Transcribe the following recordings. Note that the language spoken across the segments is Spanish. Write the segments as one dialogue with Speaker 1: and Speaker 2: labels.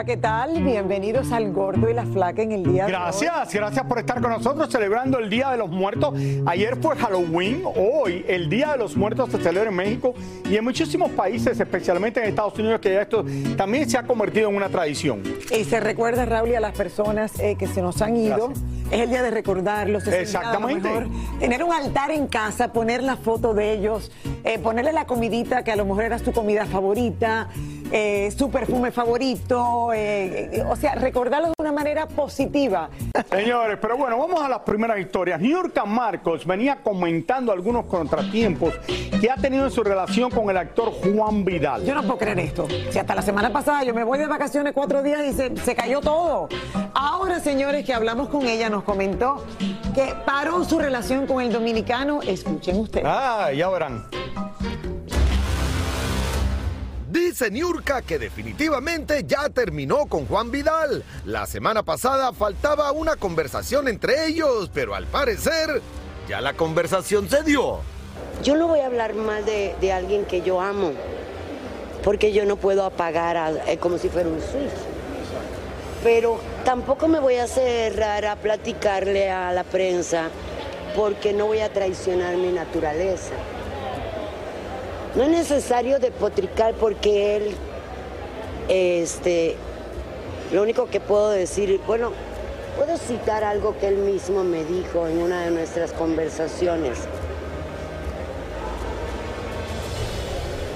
Speaker 1: Hola, ¿qué tal? Bienvenidos al Gordo y la Flaca en el día de hoy.
Speaker 2: Gracias, gracias por estar con nosotros celebrando el Día de los Muertos. Ayer fue Halloween, hoy el Día de los Muertos se celebra en México y en muchísimos países, especialmente en Estados Unidos, que ya esto también se ha convertido en una tradición.
Speaker 1: Y se recuerda, Raúl, y a las personas eh, que se nos han ido.
Speaker 2: Gracias.
Speaker 1: Es el día de recordarlos. es el día, a lo
Speaker 2: Exactamente.
Speaker 1: mejor, tener un altar en casa, poner la foto de ellos, eh, ponerle la comidita que a lo mejor era su comida favorita, eh, su perfume favorito. eh, eh, o sea, recordarlos de una manera positiva.
Speaker 2: Señores, pero bueno, vamos a las primeras historias. New York Marcos venía comentando algunos contratiempos que ha tenido en su relación con el actor Juan Vidal.
Speaker 1: Yo no puedo creer esto. Si hasta la semana pasada yo me voy de vacaciones cuatro días y se, se cayó todo. Ahora, señores, que hablamos con ella, nos comentó que paró su relación con el dominicano. Escuchen ustedes.
Speaker 2: Ah, ya verán.
Speaker 3: Dice Niurka que definitivamente ya terminó con Juan Vidal. La semana pasada faltaba una conversación entre ellos, pero al parecer ya la conversación se dio.
Speaker 4: Yo no voy a hablar mal de, alguien que yo amo, porque yo no puedo apagar eh, como si fuera un switch. Pero tampoco me voy a cerrar a platicarle a la prensa, porque no voy a traicionar mi naturaleza. No es necesario despotricar porque él, este, lo único que puedo decir, bueno, puedo citar algo que él mismo me dijo en una de nuestras conversaciones.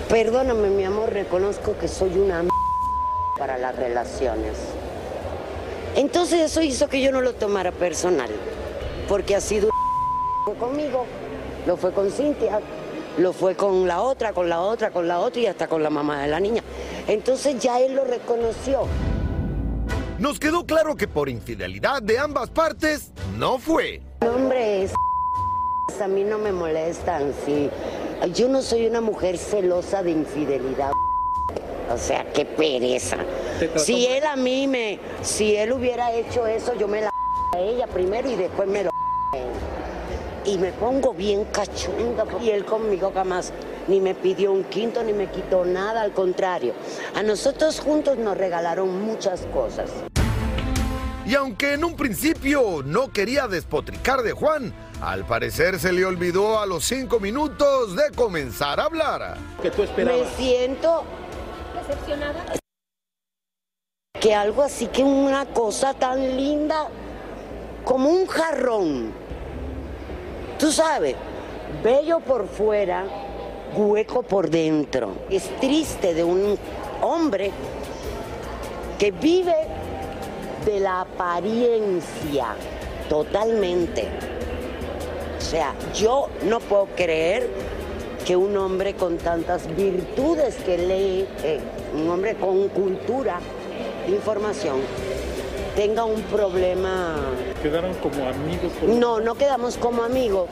Speaker 4: Perdóname, mi amor, reconozco que soy una m para las relaciones. Entonces eso hizo que yo no lo tomara personal, porque ha sido conmigo, lo fue con Cintia, lo fue con la otra, con la otra, con la otra y hasta con la mamá de la niña. Entonces ya él lo reconoció.
Speaker 3: Nos quedó claro que por infidelidad de ambas partes no fue.
Speaker 4: Es a mí no me molestan, sí. Yo no soy una mujer celosa de infidelidad. O sea, qué pereza. Si él a mí me, si él hubiera hecho eso, yo me la a ella primero y después me lo a él. Y me pongo bien cachonda. Y él conmigo jamás ni me pidió un quinto ni me quitó nada, al contrario. A nosotros juntos nos regalaron muchas cosas.
Speaker 3: Y aunque en un principio no quería despotricar de Juan, al parecer se le olvidó a los cinco minutos de comenzar a hablar.
Speaker 4: Me siento que algo así que una cosa tan linda como un jarrón. Tú sabes, bello por fuera, hueco por dentro. Es triste de un hombre que vive de la apariencia, totalmente. O sea, yo no puedo creer que un hombre con tantas virtudes que lee, eh, un hombre con cultura información, tenga un problema.
Speaker 2: Quedaron como amigos.
Speaker 4: No, no quedamos como amigos.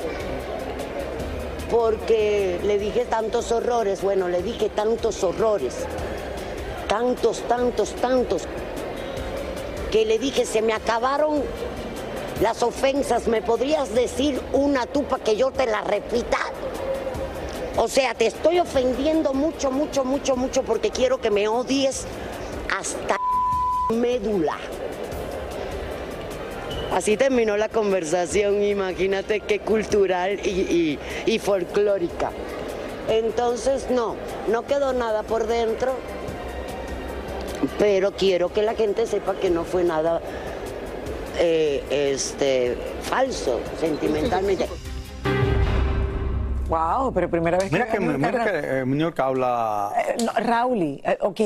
Speaker 4: Porque le dije tantos horrores, bueno, le dije tantos horrores, tantos, tantos, tantos, que le dije, se me acabaron las ofensas, ¿me podrías decir una tú para que yo te la repita? O sea, te estoy ofendiendo mucho, mucho, mucho, mucho porque quiero que me odies hasta médula. Así terminó la conversación, imagínate qué cultural y, y, y folclórica. Entonces, no, no quedó nada por dentro, pero quiero que la gente sepa que no fue nada eh, este, falso sentimentalmente.
Speaker 1: Wow, pero primera vez
Speaker 2: Mira
Speaker 1: que...
Speaker 2: que, mira que eh, New York habla.
Speaker 1: Eh, no, Rauli, eh, ok,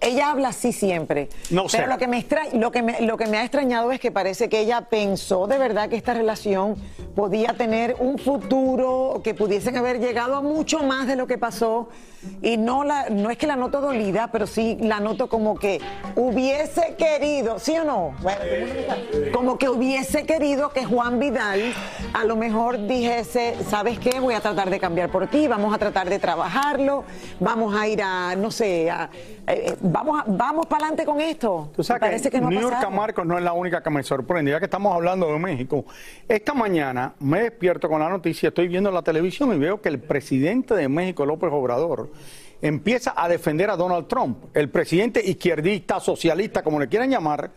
Speaker 1: ella habla así siempre.
Speaker 2: No sé.
Speaker 1: Pero lo que, me extra- lo, que me, lo que me ha extrañado es que parece que ella pensó de verdad que esta relación podía tener un futuro, que pudiesen haber llegado a mucho más de lo que pasó. Y no, la, no es que la noto dolida, pero sí la noto como que hubiese querido, ¿sí o no? Bueno, como que hubiese querido que Juan Vidal a lo mejor dijese, ¿sabes qué? Voy a tratar de cambiar por ti, vamos a tratar de trabajarlo, vamos a ir a, no sé, a- eh, eh, vamos, a- vamos para adelante con esto.
Speaker 2: Tú sabes
Speaker 1: Parece que, no
Speaker 2: New York. Marcos no es la única que me sorprende, ya que estamos hablando de México. Esta mañana me despierto con la noticia, estoy viendo la televisión y veo que el presidente de México, López Obrador, empieza a defender a Donald Trump. El presidente izquierdista, socialista, como le quieran llamar,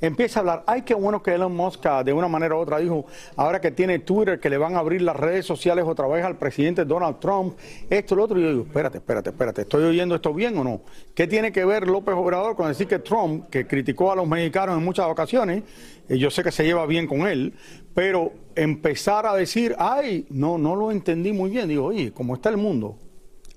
Speaker 2: empieza a hablar, ay, qué bueno que Elon Musk ah, de una manera u otra dijo, ahora que tiene Twitter, que le van a abrir las redes sociales otra vez al presidente Donald Trump, esto, lo otro, y yo digo, espérate, espérate, espérate, ¿estoy oyendo esto bien o no? ¿Qué tiene que ver López Obrador con decir que Trump, que criticó a los mexicanos en muchas ocasiones, eh, yo sé que se lleva bien con él, pero empezar a decir, ay, no, no lo entendí muy bien, digo, oye, ¿cómo está el mundo?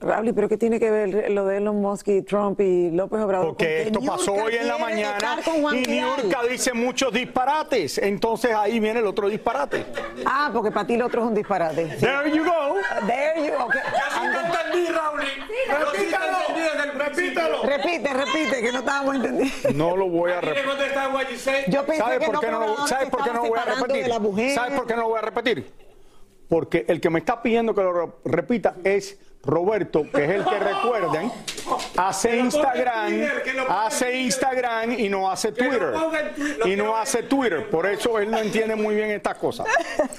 Speaker 1: Raúl, ¿pero qué tiene que ver lo de Elon Musk y Trump y López Obrador?
Speaker 2: Porque
Speaker 1: que
Speaker 2: esto pasó
Speaker 1: Niurka
Speaker 2: hoy en la mañana y? Niurka dice muchos disparates, entonces ahí viene el otro disparate.
Speaker 1: Ah, porque para ti el otro es un disparate. Sí.
Speaker 2: There you go.
Speaker 1: There you okay.
Speaker 2: entendí, Raúl. Repítalo.
Speaker 1: Repite, repite, que no estábamos entendiendo.
Speaker 2: No lo voy a repetir.
Speaker 1: Yo pensé
Speaker 2: ¿Sabes
Speaker 1: que
Speaker 2: por qué no, lo- ¿sabes por qué no lo voy a repetir? ¿Sabes por qué no lo voy a repetir? Porque el que me está pidiendo que lo re- repita es Roberto, que es el que recuerden, hace Instagram, hace Instagram y no hace Twitter. Y no hace Twitter. Por eso él no entiende muy bien estas cosas.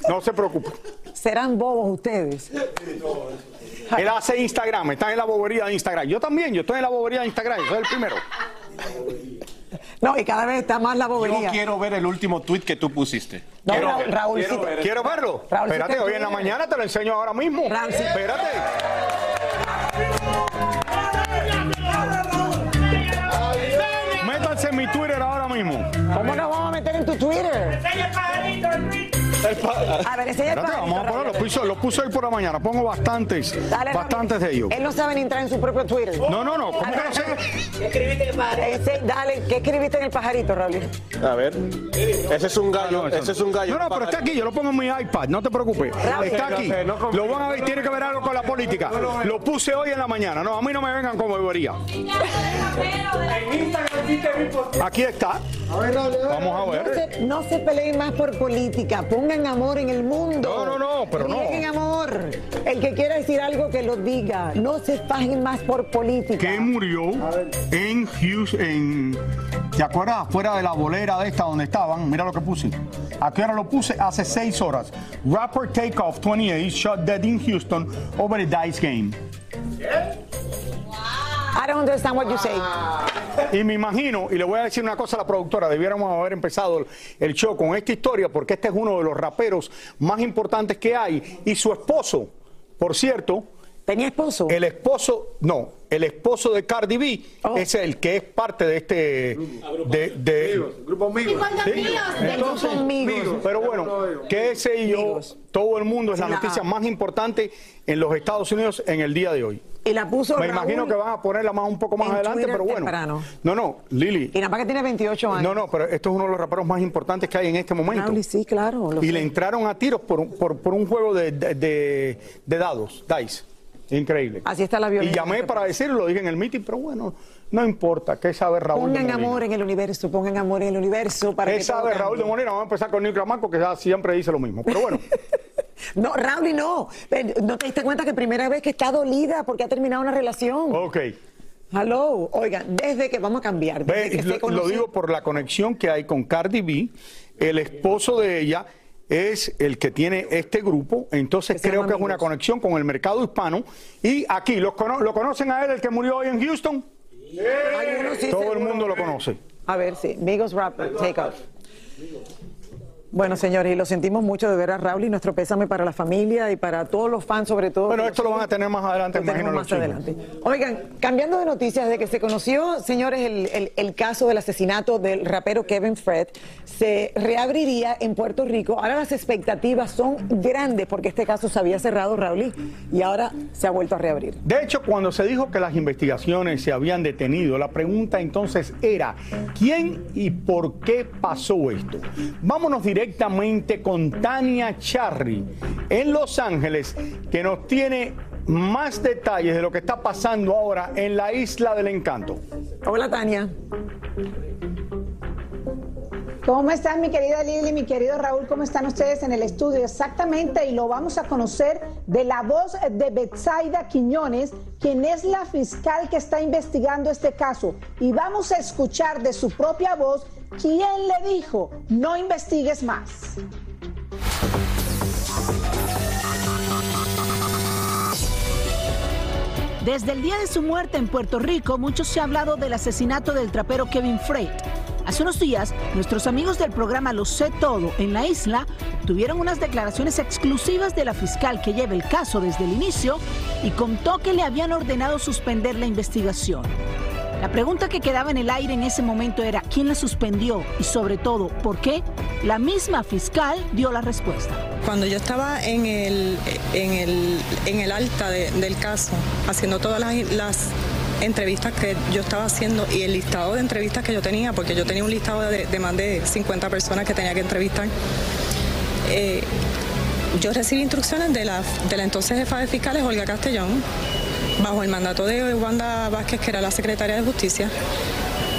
Speaker 2: No se preocupe.
Speaker 1: Serán bobos ustedes.
Speaker 2: Él hace Instagram, está en la bobería de Instagram. Yo también, yo estoy en la bobería de Instagram, yo soy el primero.
Speaker 1: No, y cada vez está más la
Speaker 5: Yo
Speaker 1: bobería.
Speaker 5: quiero ver el último tweet que tú pusiste.
Speaker 1: No,
Speaker 5: Quiero
Speaker 1: Ra- Raúl,
Speaker 5: quiero
Speaker 1: sí te-
Speaker 5: ver.
Speaker 2: ¿Quieres verlo?
Speaker 1: Raúl,
Speaker 2: Espérate,
Speaker 1: te
Speaker 2: hoy en la mañana te lo enseño ahora mismo.
Speaker 1: Raúl, sí.
Speaker 2: Espérate. Twitter?
Speaker 1: A ver, ese es el
Speaker 2: Espérate, vamos a ponerlo. Lo puse, lo puse hoy por la mañana. Pongo bastantes,
Speaker 1: Dale,
Speaker 2: bastantes de ellos.
Speaker 1: Él no sabe ni entrar en su propio Twitter.
Speaker 2: No, no, no. ¿Cómo que no sé?
Speaker 1: Ese- dale, ¿qué escribiste en el pajarito, Raúl?
Speaker 6: A ver. Ese es un gallo.
Speaker 2: No, eso
Speaker 6: Ese es un gallo.
Speaker 2: No, no, pero está aquí, yo lo pongo en mi iPad, no te preocupes. Está aquí. Lo van a ver, tiene que ver algo con la política. Lo puse hoy en la mañana. No, a mí no me vengan con bobería. Aquí está. Vamos a
Speaker 1: No
Speaker 2: ver.
Speaker 1: se, no se peleen más por política, pongan amor en el mundo.
Speaker 2: No, no, no, pero no.
Speaker 1: Amor. El que quiera decir algo que lo diga. No se fajen más por política.
Speaker 2: Que murió en Houston, en, ¿te acuerdas? Fuera de la bolera de esta donde estaban. Mira lo que puse. ¿A qué hora lo puse? Hace seis horas. Rapper Takeoff 28 shot dead in Houston over a dice game.
Speaker 1: I don't understand what you say.
Speaker 2: Y me imagino, y le voy a decir una cosa a la productora, debiéramos haber empezado el show con esta historia porque este es uno de los raperos más importantes que hay y su esposo, por cierto,
Speaker 1: ¿Tenía esposo?
Speaker 2: El esposo, no, el esposo de Cardi B
Speaker 1: Oh.
Speaker 2: es el que es parte de este. De, de-
Speaker 5: Grupo amigos.
Speaker 2: ¿Sí? Entonces,
Speaker 1: Grupo Amigos.
Speaker 2: pero bueno, que ese y yo,
Speaker 1: Amigos.
Speaker 2: todo el mundo es La- noticia más importante en los Estados Unidos en el día de hoy.
Speaker 1: Y la puso
Speaker 2: Me
Speaker 1: Raúl
Speaker 2: imagino que van a ponerla más un poco más
Speaker 1: en
Speaker 2: adelante,
Speaker 1: Twitter
Speaker 2: pero bueno.
Speaker 1: temprano.
Speaker 2: No, no, Lili.
Speaker 1: Y nada más que tiene 28 años.
Speaker 2: No, no, pero esto es uno de los raperos más importantes que hay en este momento.
Speaker 1: Raúl, sí, claro.
Speaker 2: Y
Speaker 1: sé.
Speaker 2: le entraron a tiros por, un- por, por un juego de, de, de- de dados, dice. Increíble.
Speaker 1: Así está la
Speaker 2: Y
Speaker 1: violencia.
Speaker 2: llamé para decirlo, lo dije en el meeting, pero bueno, no importa. ¿Qué sabe Raúl de
Speaker 1: Pongan
Speaker 2: Molina?
Speaker 1: amor en el universo, pongan amor en el universo para
Speaker 2: ¿Qué
Speaker 1: que
Speaker 2: sabe Raúl de. Molina? Vamos a empezar con Nick Marco, que ya siempre dice lo mismo. Pero bueno,
Speaker 1: No, Raúl, y no. ¿No te diste cuenta que primera vez que está dolida porque ha terminado una relación?
Speaker 2: ok.
Speaker 1: Hello. Oigan, desde que vamos a cambiar. Desde
Speaker 2: Ve,
Speaker 1: que se
Speaker 2: lo, digo por la conexión que hay con Cardi B. El esposo de ella es el que tiene este grupo, entonces
Speaker 1: Que
Speaker 2: creo que es una conexión con el mercado hispano. Y aquí, ¿lo, cono- ¿lo conocen a él, el que murió hoy en Houston?
Speaker 1: Sí,
Speaker 2: Todo el mundo lo conoce.
Speaker 1: A ver, sí. Migos Rapper, take off. Bueno, señores, y lo sentimos mucho de ver a Raúl y nuestro pésame para la familia y para todos los fans, sobre todo.
Speaker 2: Bueno, esto lo van a tener más adelante,
Speaker 1: Lo
Speaker 2: imagino, los
Speaker 1: más adelante. Oigan, cambiando de noticias, desde que se conoció, señores, el, el- el caso del asesinato del rapero Kevin Fred, se reabriría en Puerto Rico. Ahora las expectativas son grandes porque este caso se había cerrado, Raúl, y ahora se ha vuelto a reabrir.
Speaker 2: De hecho, cuando se dijo que las investigaciones se habían detenido, la pregunta entonces era, ¿quién y por qué pasó esto? Vámonos directamente con Tania Charry en Los Ángeles, que nos tiene más detalles de lo que está pasando ahora en la Isla del Encanto.
Speaker 1: Hola, Tania.
Speaker 7: ¿Cómo están mi querida Lili, mi querido Raúl? ¿Cómo están ustedes en el estudio? Exactamente, y lo vamos a conocer de la voz de Betsaida Quiñones, quien es la fiscal que está investigando este caso. Y vamos a escuchar de su propia voz quién le dijo, no investigues más.
Speaker 8: Desde el día de su muerte en Puerto Rico, mucho se ha hablado del asesinato del trapero Kevin Freight. Hace unos días, nuestros amigos del programa Lo sé todo en la isla tuvieron unas declaraciones exclusivas de la fiscal que lleva el caso desde el inicio y contó que le habían ordenado suspender la investigación. La pregunta que quedaba en el aire en ese momento era quién la suspendió y sobre todo por qué. La misma fiscal dio la respuesta.
Speaker 9: Cuando yo estaba en el, en el, en el alta de- del caso, haciendo todas las, entrevistas que yo estaba haciendo y el listado de entrevistas que yo tenía, porque yo tenía un listado de, de más de 50 personas que tenía que entrevistar, eh, yo recibí instrucciones de la, de la entonces jefa de fiscales, Olga Castellón, bajo el mandato de Wanda Vázquez, que era la secretaria de Justicia,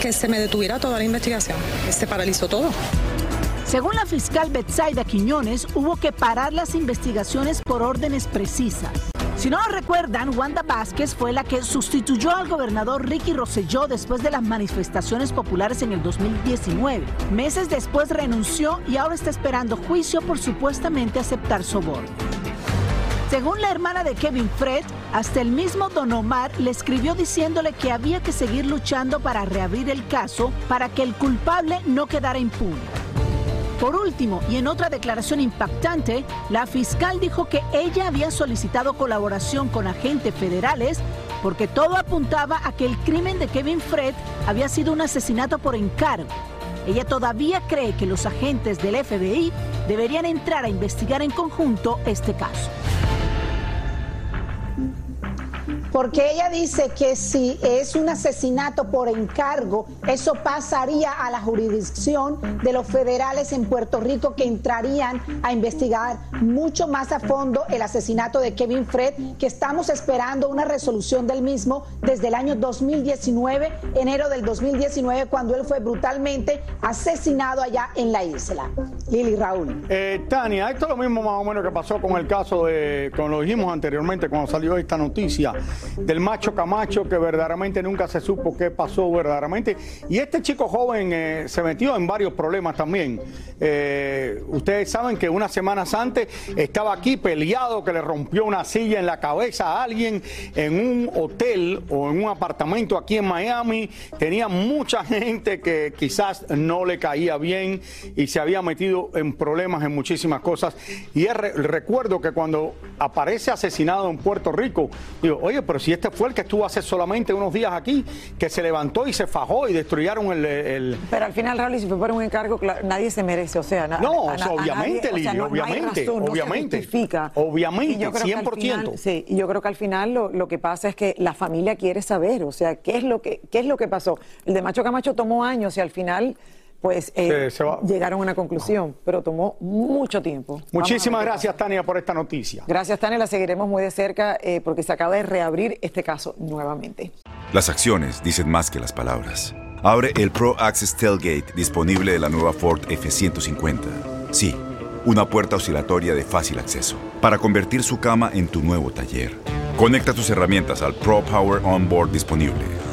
Speaker 9: que se me detuviera toda la investigación. Se paralizó todo.
Speaker 8: Según la fiscal Betsaida Quiñones, hubo que parar las investigaciones por órdenes precisas. Si no recuerdan, Wanda Vázquez fue la que sustituyó al gobernador Ricky Rosselló después de las manifestaciones populares en el 2019. Meses después renunció y ahora está esperando juicio por supuestamente aceptar soborno. Según la hermana de Kevin Fred, hasta el mismo Don Omar le escribió diciéndole que había que seguir luchando para reabrir el caso para que el culpable no quedara impune. Por último, y en otra declaración impactante, la fiscal dijo que ella había solicitado colaboración con agentes federales porque todo apuntaba a que el crimen de Kevin Fred había sido un asesinato por encargo. Ella todavía cree que los agentes del FBI deberían entrar a investigar en conjunto este caso.
Speaker 7: Porque ella dice que si es un asesinato por encargo, eso pasaría a la jurisdicción de los federales en Puerto Rico que entrarían a investigar mucho más a fondo el asesinato de Kevin Fred, que estamos esperando una resolución del mismo desde el año 2019, enero del 2019, cuando él fue brutalmente asesinado allá en la isla. Lili Raúl.
Speaker 2: Eh, Tania, esto es lo mismo más o menos que pasó con el caso de, como lo dijimos anteriormente cuando salió esta noticia, del macho Camacho, que verdaderamente nunca se supo qué pasó verdaderamente. Y este chico joven eh, se metió en varios problemas también. Eh, ustedes saben que unas semanas antes estaba aquí peleado, que le rompió una silla en la cabeza a alguien en un hotel o en un apartamento aquí en Miami. Tenía mucha gente que quizás no le caía bien y se había metido en problemas en muchísimas cosas. Y recuerdo que cuando aparece asesinado en Puerto Rico, digo, oye, pero si este fue el que estuvo hace solamente unos días aquí, que se levantó y se fajó y destruyeron el...
Speaker 1: Pero al final, Raúl, si fue por un encargo, nadie se merece, o sea...
Speaker 2: no, obviamente, Lili, obviamente, obviamente. obviamente, 100%.
Speaker 1: sí, y yo creo que al final lo, lo, que pasa es que la familia quiere saber, o sea, qué es lo que, qué es lo que pasó. El de Macho Camacho tomó años y al final pues eh, llegaron a una conclusión, pero tomó mucho tiempo.
Speaker 2: Muchísimas gracias, Tania, por esta noticia.
Speaker 1: Gracias, Tania, la seguiremos muy de cerca eh, porque se acaba de reabrir este caso nuevamente.
Speaker 10: Las acciones dicen más que las palabras. Abre el Pro Access Tailgate disponible de la nueva Ford F-150. Sí, una puerta oscilatoria de fácil acceso para convertir su cama en tu nuevo taller. Conecta tus herramientas al Pro Power Onboard disponible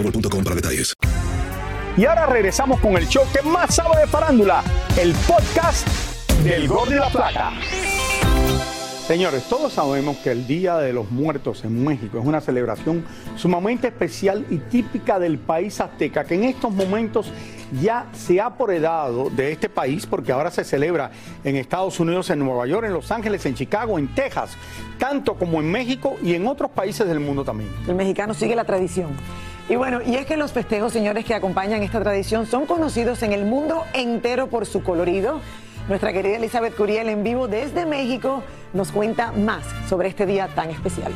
Speaker 11: para detalles.
Speaker 2: Y ahora regresamos con el show que más sabe de farándula, el podcast del Gol de la Plata. Señores, todos sabemos que el Día de los Muertos en México es una celebración sumamente especial y típica del país azteca, que en estos momentos ya se ha apoderado de este país porque ahora se celebra en Estados Unidos, en Nueva York, en Los Ángeles, en Chicago, en Texas, tanto como en México y en otros países del mundo también.
Speaker 1: El mexicano sigue la tradición. Y bueno, y es que los festejos, señores, que acompañan esta tradición son conocidos en el mundo entero por su colorido. Nuestra querida Elizabeth Curiel en vivo desde México nos cuenta más sobre este día tan especial.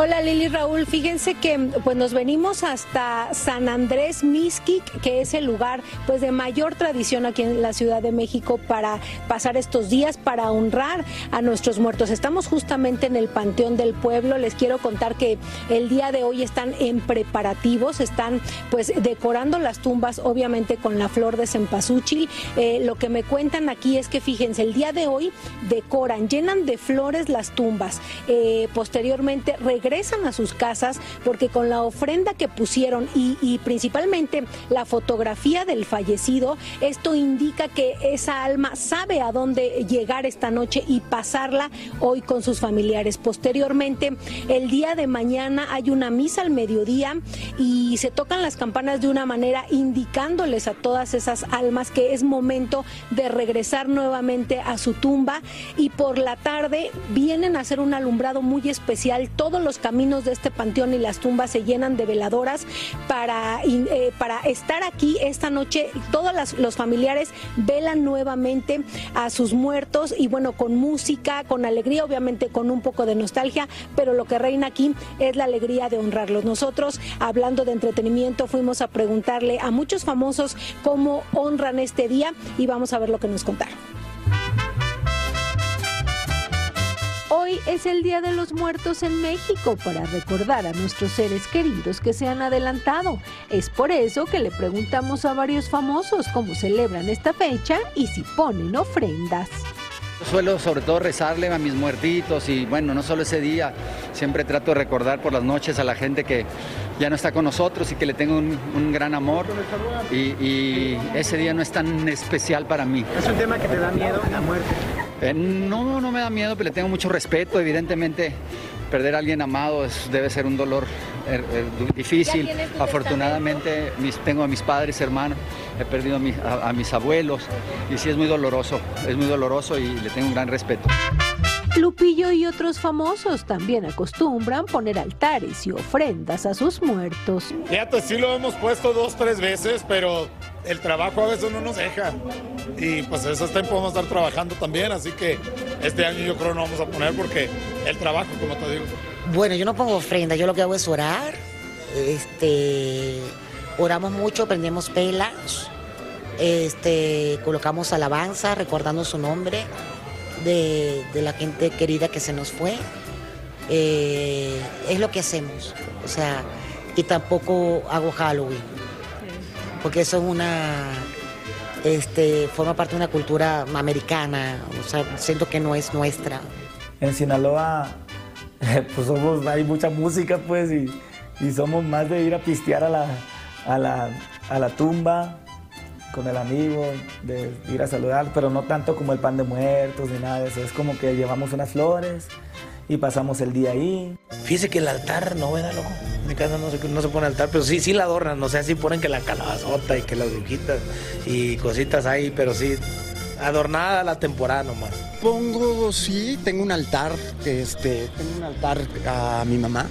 Speaker 12: Hola Lili Raúl, fíjense que pues nos venimos hasta San Andrés Mixquic, que es el lugar pues de mayor tradición aquí en la Ciudad de México para pasar estos días para honrar a nuestros muertos. Estamos justamente en el Panteón del Pueblo. Les quiero contar que el día de hoy están en preparativos, están pues decorando las tumbas, obviamente con la flor de cempasúchil. Eh, lo que me cuentan aquí es que fíjense, el día de hoy decoran, llenan de flores las tumbas. Eh, posteriormente regresan regresan a sus casas porque con la ofrenda que pusieron y, principalmente la fotografía del fallecido, esto indica que esa alma sabe a dónde llegar esta noche y pasarla hoy con sus familiares. Posteriormente, el día de mañana hay una misa al mediodía y se tocan las campanas de una manera indicándoles a todas esas almas que es momento de regresar nuevamente a su tumba y por la tarde vienen a hacer un alumbrado muy especial todos los caminos de este panteón y las tumbas se llenan de veladoras para, eh, para estar aquí esta noche. Todos los familiares velan nuevamente a sus muertos y bueno, con música, con alegría, obviamente con un poco de nostalgia, pero lo que reina aquí es la alegría de honrarlos. Nosotros, hablando de entretenimiento, fuimos a preguntarle a muchos famosos cómo honran este día y vamos a ver lo que nos contaron. Hoy es el Día de los Muertos en México para recordar a nuestros seres queridos que se han adelantado. Es por eso que le preguntamos a varios famosos cómo celebran esta fecha y si ponen ofrendas.
Speaker 13: Suelo sobre todo rezarle a mis muertitos y bueno, no solo ese día, siempre trato de recordar por las noches a la gente que ya no está con nosotros y que le tengo un, un gran amor y, y ese día no es tan especial para mí.
Speaker 14: ¿Es un tema que te da miedo, la muerte?
Speaker 13: Eh, no, no me da miedo, pero le tengo mucho respeto. Evidentemente, perder a alguien amado es- debe ser un dolor eh, du- difícil.
Speaker 15: ¿Ya tienes tu
Speaker 13: Afortunadamente, mis- tengo a mis padres, hermanos, he perdido a, mi- a- a mis abuelos y sí es muy doloroso, es muy doloroso y le tengo un gran respeto.
Speaker 12: Lupillo y otros famosos también acostumbran poner altares y ofrendas a sus muertos.
Speaker 16: Fíjate, sí lo hemos puesto dos, tres veces, pero el trabajo a veces no nos deja. Y pues esos tiempos vamos a estar trabajando también, así que este año yo creo no vamos a poner porque el trabajo, como te digo.
Speaker 17: Bueno, yo no pongo ofrenda, yo lo que hago es orar. Este, oramos mucho, prendemos pelas, este, colocamos alabanza recordando su nombre de, de la gente querida que se nos fue. Eh, es lo que hacemos. O sea, y tampoco hago Halloween, porque eso es una, este, forma parte de una cultura americana. O sea, siento que no es nuestra.
Speaker 18: En Sinaloa, pues somos, hay mucha música, pues, y, y somos más de ir a pistear a la, a la, a la tumba con el amigo, de ir a saludar, pero no tanto como el pan de muertos ni nada de eso. Es como que llevamos unas flores y pasamos el día ahí.
Speaker 14: Fíjese que el altar no, ¿verdad, loco? En mi casa no se, no se pone altar, pero sí, sí la adornan. O sea, sí ponen que la calabazota y que las brujitas y cositas ahí, pero sí, adornada la temporada nomás.
Speaker 19: Pongo, sí, tengo un altar, este, tengo un altar a mi mamá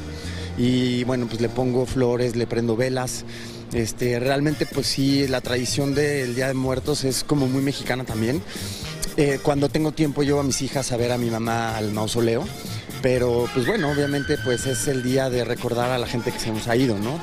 Speaker 19: y bueno, pues le pongo flores, le prendo velas. Este, realmente pues sí, la tradición del Día de Muertos es como muy mexicana también. Eh, cuando tengo tiempo llevo a mis hijas a ver a mi mamá al mausoleo, pero pues bueno, obviamente pues es el día de recordar a la gente que se nos ha ido, ¿no?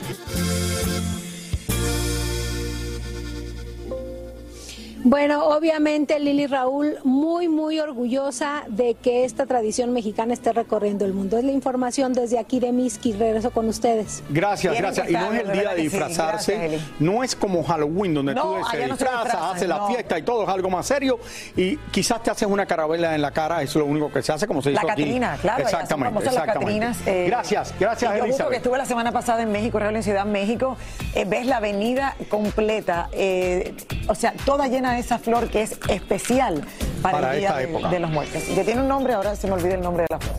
Speaker 12: Bueno, obviamente Lili Raúl muy, muy orgullosa de que esta tradición mexicana esté recorriendo el mundo. Es la información desde aquí de Miski. Regreso con ustedes.
Speaker 2: Gracias, gracias. Y no es el día de
Speaker 1: sí.
Speaker 2: disfrazarse.
Speaker 1: Gracias,
Speaker 2: no es como Halloween, donde
Speaker 1: No,
Speaker 2: tú se
Speaker 1: no
Speaker 2: disfrazas,
Speaker 1: disfrazan,
Speaker 2: haces la
Speaker 1: no.
Speaker 2: fiesta y todo, es algo más serio. Y quizás te haces una carabela en la cara, eso es lo único que se hace, como se
Speaker 1: La
Speaker 2: hizo aquí.
Speaker 1: Catrina, claro,
Speaker 2: Exactamente,
Speaker 1: famosas las
Speaker 2: exactamente.
Speaker 1: Catrinas. eh,
Speaker 2: gracias, gracias,
Speaker 1: y yo justo que
Speaker 2: Elizabeth.
Speaker 1: estuve la semana pasada en México, Real en Ciudad México, eh, ves la avenida completa, eh, o sea, toda llena de esa flor que es especial para,
Speaker 2: Para
Speaker 1: el Día
Speaker 2: esta
Speaker 1: de,
Speaker 2: época.
Speaker 1: de los muertos. Que tiene un nombre, ahora se me olvida el nombre de la flor.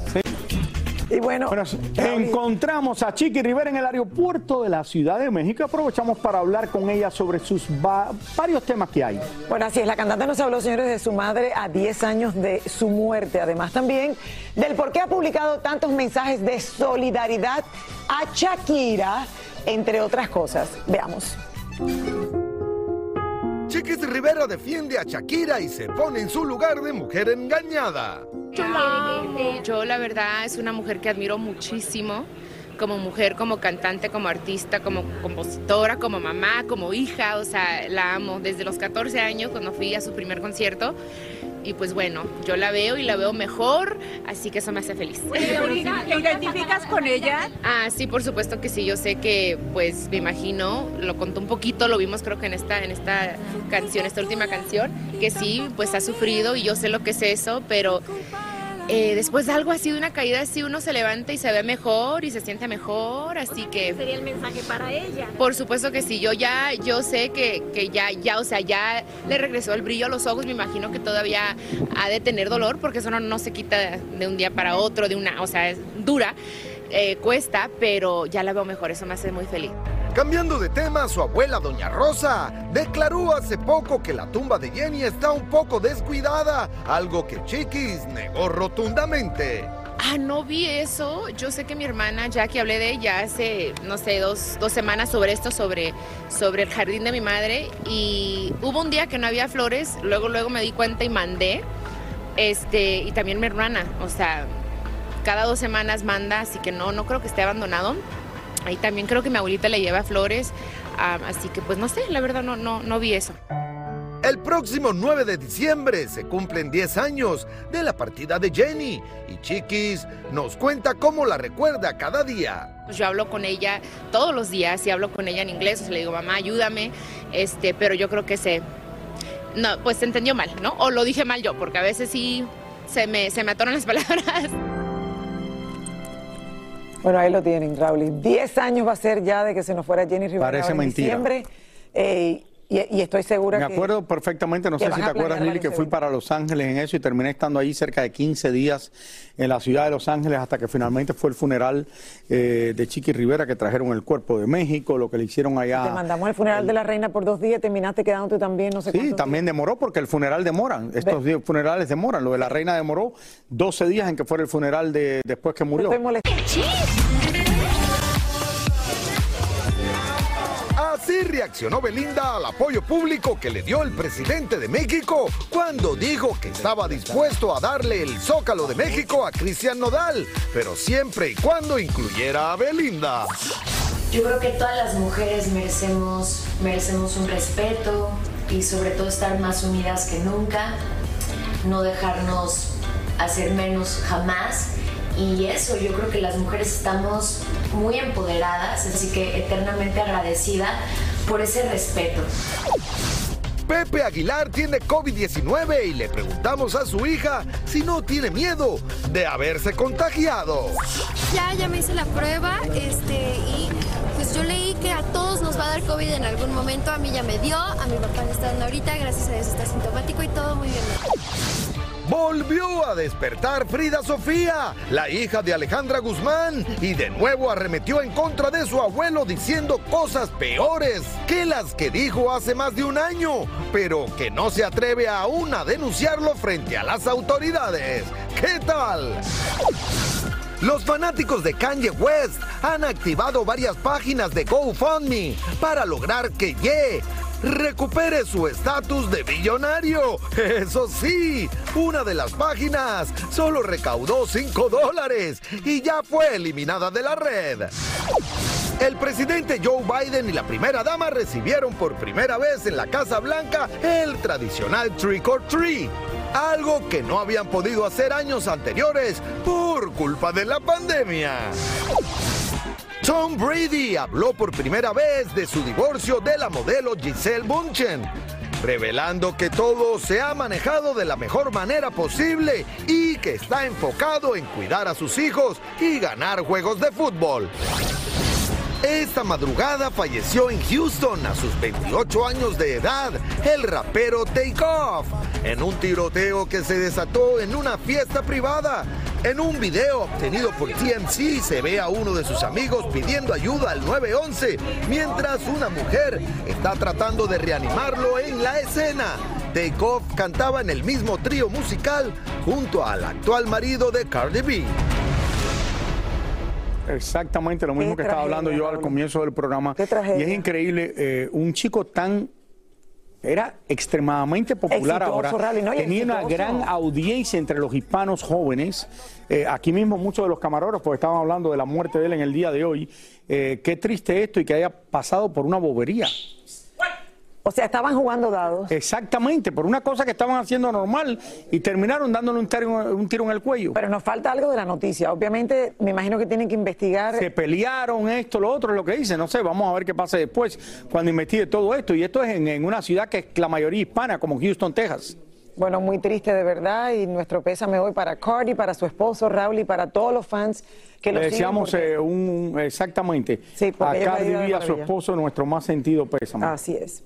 Speaker 1: Y bueno,
Speaker 2: Encontramos a Chiqui Rivera en el aeropuerto de la Ciudad de México. Aprovechamos para hablar con ella sobre sus va- varios temas que hay.
Speaker 1: Bueno, así es, la cantante nos habló, señores, de su madre a 10 años de su muerte. Además, también del por qué ha publicado tantos mensajes de solidaridad a Shakira, entre otras cosas. Veamos.
Speaker 3: Chiquis Rivera defiende a Shakira y se pone en su lugar de mujer engañada.
Speaker 20: Yo la. Yo la verdad es una mujer que admiro muchísimo. Como mujer, como cantante, como artista, como compositora, como mamá, como hija, o sea, la amo desde los 14 años cuando fui a su primer concierto. Y pues bueno, yo la veo y la veo mejor, así que eso me hace feliz.
Speaker 21: ¿Te identificas con ella?
Speaker 20: Ah, sí, por supuesto que sí. Yo sé que, pues, me imagino, lo contó un poquito, lo vimos creo que en esta, en esta canción, esta última canción, que sí, pues ha sufrido y yo sé lo que es eso, pero eh, después de algo así, de una caída así, uno se levanta y se ve mejor y se siente mejor, así que...
Speaker 21: Sería el mensaje para ella.
Speaker 20: Por supuesto que sí, yo ya, yo sé que, que ya, ya, o sea, ya le regresó el brillo a los ojos, me imagino que todavía ha de tener dolor, porque eso no, no se quita de un día para otro, de una, o sea, es dura, eh, cuesta, pero ya la veo mejor, eso me hace muy feliz.
Speaker 3: Cambiando de tema, su abuela Doña Rosa declaró hace poco que la tumba de Jenny está un poco descuidada, algo que Chiquis negó rotundamente.
Speaker 20: Ah, no vi eso. Yo sé que mi hermana Jackie hablé de ella hace, no sé, dos, dos semanas sobre esto, sobre, sobre el jardín de mi madre. Y hubo un día que no había flores, luego, luego me di cuenta y mandé. Este, y también mi hermana, o sea, cada dos semanas manda, así que no, no creo que esté abandonado. Ahí también creo que mi abuelita le lleva flores, así que pues no sé, la verdad no, no, no vi eso.
Speaker 3: El próximo 9 de diciembre se cumplen 10 años de la partida de Jenny y Chiquis nos cuenta cómo la recuerda cada día.
Speaker 20: Yo hablo con ella todos los días y hablo con ella en inglés, o sea, le digo, mamá, ayúdame, este, pero yo creo que se, no, pues se entendió mal, ¿no? O lo dije mal yo, porque a veces sí se me, se me atoran las palabras.
Speaker 1: Bueno, ahí lo tienen, Raúl. Diez años va a ser ya de que se nos fuera Jenny Rivera
Speaker 2: Parece
Speaker 1: en
Speaker 2: mentira.
Speaker 1: diciembre. eh, y, y estoy segura
Speaker 2: Me
Speaker 1: que...
Speaker 2: acuerdo perfectamente, no sé si te acuerdas, Lili, que fui para Los Ángeles en eso y terminé estando ahí cerca de 15 días en la ciudad de Los Ángeles hasta que finalmente fue el funeral eh, de Chiqui Rivera, que trajeron el cuerpo de México, lo que le hicieron
Speaker 1: Te
Speaker 2: allá.
Speaker 1: mandamos al funeral de la reina por dos días, terminaste quedándote también, no sé
Speaker 2: Sí, también demoró porque el funeral demoran. Estos días funerales demoran. Lo de la reina demoró 12 días en que fuera el funeral de después que murió.
Speaker 1: Estoy
Speaker 3: Así reaccionó Belinda al apoyo público que le dio el presidente de México cuando dijo que estaba dispuesto a darle el Zócalo de México a Cristian Nodal, pero siempre y cuando incluyera a Belinda.
Speaker 22: Yo creo que todas las mujeres merecemos, merecemos un respeto y sobre todo estar más unidas que nunca, no dejarnos hacer menos jamás. Y eso, yo creo que las mujeres estamos muy empoderadas, así que eternamente agradecida por ese respeto.
Speaker 3: Pepe Aguilar tiene COVID-19 y le preguntamos a su hija si no tiene miedo de haberse contagiado.
Speaker 23: Ya, ya me hice la prueba, este, y pues yo leí que a todos nos va a dar COVID en algún momento. A mí ya me dio, a mi papá le está dando ahorita, gracias a Dios está sintomático y todo muy bien.
Speaker 3: Volvió a despertar Frida Sofía, la hija de Alejandra Guzmán, y de nuevo arremetió en contra de su abuelo diciendo cosas peores que las que dijo hace más de un año, pero que no se atreve aún a denunciarlo frente a las autoridades. ¿Qué tal? Los fanáticos de Kanye West han activado varias páginas de GoFundMe para lograr que Ye recupere su estatus de billonario. Eso sí, una de las páginas solo recaudó 5 dólares y ya fue eliminada de la red. El presidente Joe Biden y la primera dama recibieron por primera vez en la Casa Blanca el tradicional Trick or Treat, algo que no habían podido hacer años anteriores por culpa de la pandemia. Tom Brady habló por primera vez de su divorcio de la modelo Giselle Bunchen, revelando que todo se ha manejado de la mejor manera posible y que está enfocado en cuidar a sus hijos y ganar juegos de fútbol. Esta madrugada falleció en Houston a sus 28 años de edad el rapero Takeoff en un tiroteo que se desató en una fiesta privada. En un video obtenido por TMC se ve a uno de sus amigos pidiendo ayuda al 911 mientras una mujer está tratando de reanimarlo en la escena. Takeoff cantaba en el mismo trío musical junto al actual marido de Cardi B.
Speaker 2: Exactamente lo mismo que estaba hablando yo al comienzo del programa. Y es increíble, eh, un chico tan... Era extremadamente popular
Speaker 1: Exitoso,
Speaker 2: ahora.
Speaker 1: Rally, ¿no? Y
Speaker 2: Tenía una gran audiencia entre los hispanos jóvenes. Eh, aquí mismo muchos de los camarógrafos estaban hablando de la muerte de él en el día de hoy. Eh, qué triste esto y que haya pasado por una bobería.
Speaker 1: O sea, estaban jugando dados.
Speaker 2: Exactamente, por una cosa que estaban haciendo normal y terminaron dándole un tiro, un tiro en el cuello.
Speaker 1: Pero nos falta algo de la noticia. Obviamente, me imagino que tienen que investigar.
Speaker 2: Se pelearon esto, lo otro, lo que dice. No sé, vamos a ver qué pasa después cuando investigue todo esto. Y esto es en, en una ciudad que es la mayoría hispana, como Houston, Texas.
Speaker 1: Bueno, muy triste de verdad y nuestro pésame hoy para Cardi, para su esposo Raúl y para todos los fans que lo
Speaker 2: Le deseamos
Speaker 1: porque-
Speaker 2: eh, un, exactamente
Speaker 1: porque
Speaker 2: a Cardi y a su esposo nuestro más sentido pésame.
Speaker 1: Así es.